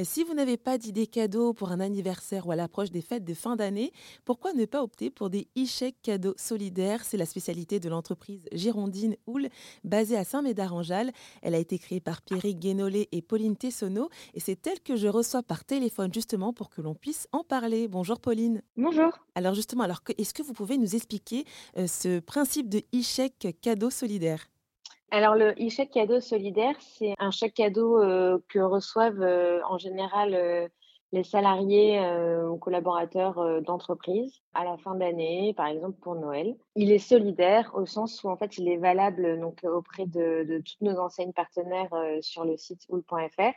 Et si vous n'avez pas d'idée cadeau pour un anniversaire ou à l'approche des fêtes de fin d'année, pourquoi ne pas opter pour des e-chèques cadeaux solidaires? C'est la spécialité de l'entreprise Girondine Houle, basée à Saint-Médard-en-Jalles. Elle a été créée par Pierrick Guénolé et Pauline Tessonneau et c'est elle que je reçois par téléphone justement pour que l'on puisse en parler. Bonjour Pauline. Bonjour. Alors justement, alors est-ce que vous pouvez nous expliquer euh, ce principe de e-chèque cadeau solidaire alors le e-chèque cadeau solidaire, c'est un chèque cadeau euh, que reçoivent euh, en général euh, les salariés ou collaborateurs d'entreprise à la fin d'année, par exemple pour Noël. Il est solidaire au sens où en fait il est valable donc auprès de, de toutes nos enseignes partenaires sur le site oul.fr.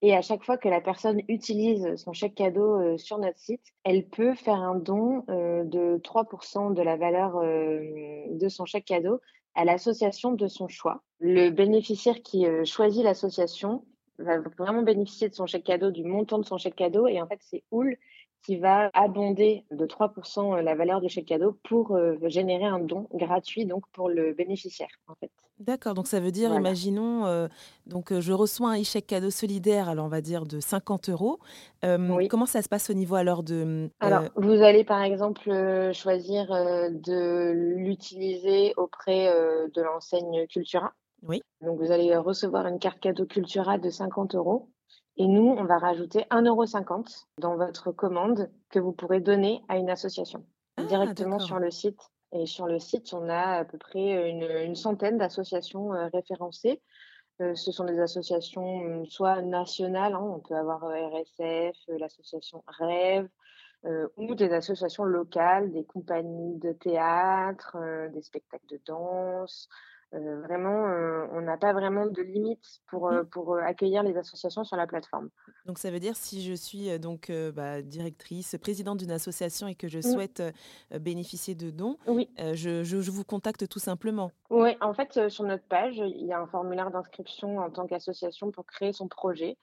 Et à chaque fois que la personne utilise son chèque cadeau sur notre site, elle peut faire un don de 3% de la valeur de son chèque cadeau à l'association de son choix. Le bénéficiaire qui euh, choisit l'association va vraiment bénéficier de son chèque cadeau, du montant de son chèque cadeau. Et en fait, c'est OUL qui va abonder de 3% euh, la valeur du chèque cadeau pour euh, générer un don gratuit donc pour le bénéficiaire en fait. D'accord, donc ça veut dire, imaginons, euh, donc je reçois un chèque cadeau solidaire, alors on va dire de 50 euros. Comment ça se passe au niveau alors de... Alors, vous allez par exemple choisir de l'utiliser auprès de l'enseigne Cultura. Oui. Donc vous allez recevoir une carte cadeau Cultura de 50 euros. Et nous, on va rajouter 1,50€ dans votre commande que vous pourrez donner à une association ah, directement sur le site. Et sur le site, on a à peu près une, centaine d'associations euh, référencées. Euh, ce sont des associations euh, soit nationales, hein, on peut avoir RSF, l'association Rêve, ou des associations locales, des compagnies de théâtre, des spectacles de danse, euh, vraiment, euh, on n'a pas vraiment de limite pour, mmh. euh, pour accueillir les associations sur la plateforme. Donc ça veut dire si je suis donc bah, directrice, présidente d'une association et que je mmh. souhaite bénéficier de dons, oui. je, je, vous contacte tout simplement. Oui, en fait, sur notre page, il y a un formulaire d'inscription en tant qu'association pour créer son projet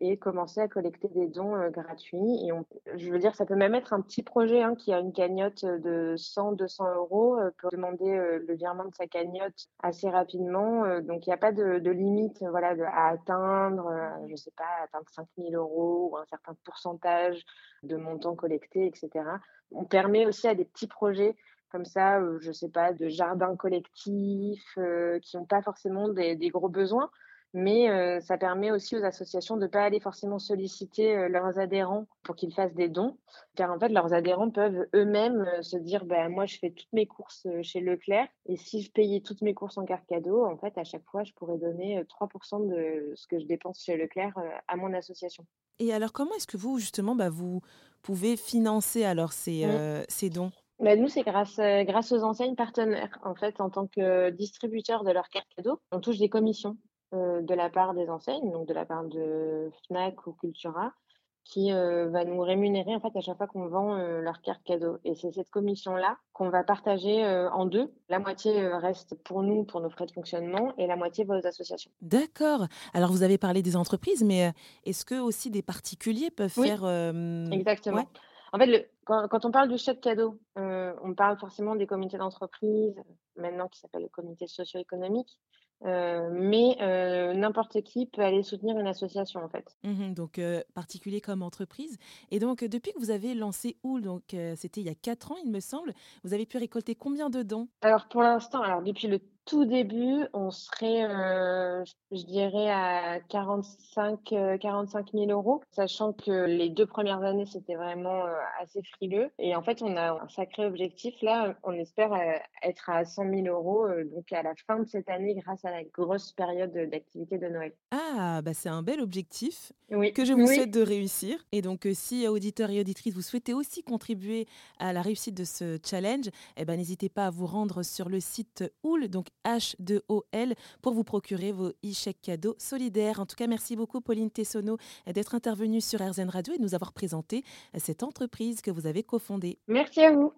et commencer à collecter des dons euh, gratuits. Et on, je veux dire, ça peut même être un petit projet hein, qui a une cagnotte de 100, 200 euros euh, pour demander euh, le virement de sa cagnotte assez rapidement. donc, il n'y a pas de, de limite voilà, à atteindre, je ne sais pas, atteindre 5 000 euros ou un certain pourcentage de montants collectés, etc. On permet aussi à des petits projets comme ça, je ne sais pas, de jardins collectifs qui n'ont pas forcément des gros besoins mais ça permet aussi aux associations de ne pas aller forcément solliciter leurs adhérents pour qu'ils fassent des dons, car en fait, leurs adhérents peuvent eux-mêmes se dire bah, Moi, je fais toutes mes courses chez Leclerc, et si je payais toutes mes courses en carte cadeau, en fait, à chaque fois, je pourrais donner 3% de ce que je dépense chez Leclerc à mon association. Et alors, comment est-ce que vous, justement, bah, vous pouvez financer alors ces, mmh. ces dons? Bah, nous, c'est grâce, grâce aux enseignes partenaires. En fait, en tant que distributeur de leurs cartes cadeaux, on touche des commissions. Euh, de la part des enseignes, donc de la part de Fnac ou Cultura, qui euh, va nous rémunérer en fait à chaque fois qu'on vend euh, leur carte cadeau. Et c'est cette commission-là qu'on va partager en deux. La moitié reste pour nous, pour nos frais de fonctionnement, et la moitié va aux associations. D'accord. Alors vous avez parlé des entreprises, mais est-ce que aussi des particuliers peuvent faire... Exactement. En fait, quand, quand, on parle du chèque cadeau, on parle forcément des comités d'entreprise, maintenant qui s'appelle le comité socio-économique. Euh, mais euh, n'importe qui peut aller soutenir une association en fait. Mmh donc euh, particulier comme entreprise. Et donc depuis que vous avez lancé OUL, donc c'était il y a 4 ans il me semble, vous avez pu récolter combien de dons? Alors pour l'instant, alors depuis le tout début, on serait, euh, je dirais, à 45, 45 000 euros, sachant que les deux premières années, c'était vraiment euh, assez frileux. Et en fait, on a un sacré objectif. Là, on espère euh, être à 100 000 euros, donc à la fin de cette année, grâce à la grosse période d'activité de Noël. Ah, bah c'est un bel objectif que je vous souhaite de réussir. Et donc, si auditeurs et auditrices, vous souhaitez aussi contribuer à la réussite de ce challenge, eh ben, n'hésitez pas à vous rendre sur le site OUL, donc H2OL pour vous procurer vos e-chèques cadeaux solidaires. En tout cas, merci beaucoup Pauline Tessonneau d'être intervenue sur RZN Radio et de nous avoir présenté cette entreprise que vous avez cofondée. Merci à vous.